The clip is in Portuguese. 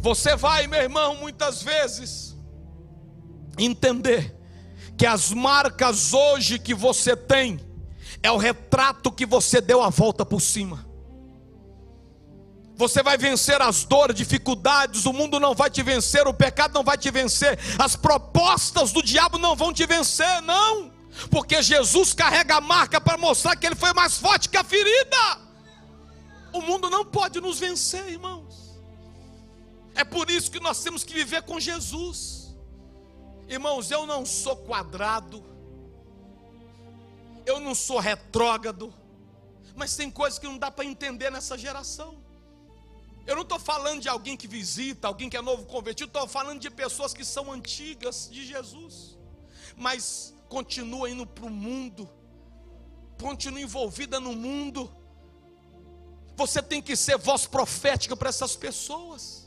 Você vai, meu irmão, muitas vezes entender que as marcas hoje que você tem é o retrato que você deu a volta por cima. Você vai vencer as dores, dificuldades, o mundo não vai te vencer, o pecado não vai te vencer, as propostas do diabo não vão te vencer, não, porque Jesus carrega a marca para mostrar que ele foi mais forte que a ferida. O mundo não pode nos vencer, irmãos. É por isso que nós temos que viver com Jesus. Irmãos, eu não sou quadrado, eu não sou retrógrado, mas tem coisas que não dá para entender nessa geração. Eu não estou falando de alguém que visita, alguém que é novo convertido, estou falando de pessoas que são antigas de Jesus, mas continua indo para o mundo, continua envolvida no mundo. Você tem que ser voz profética para essas pessoas.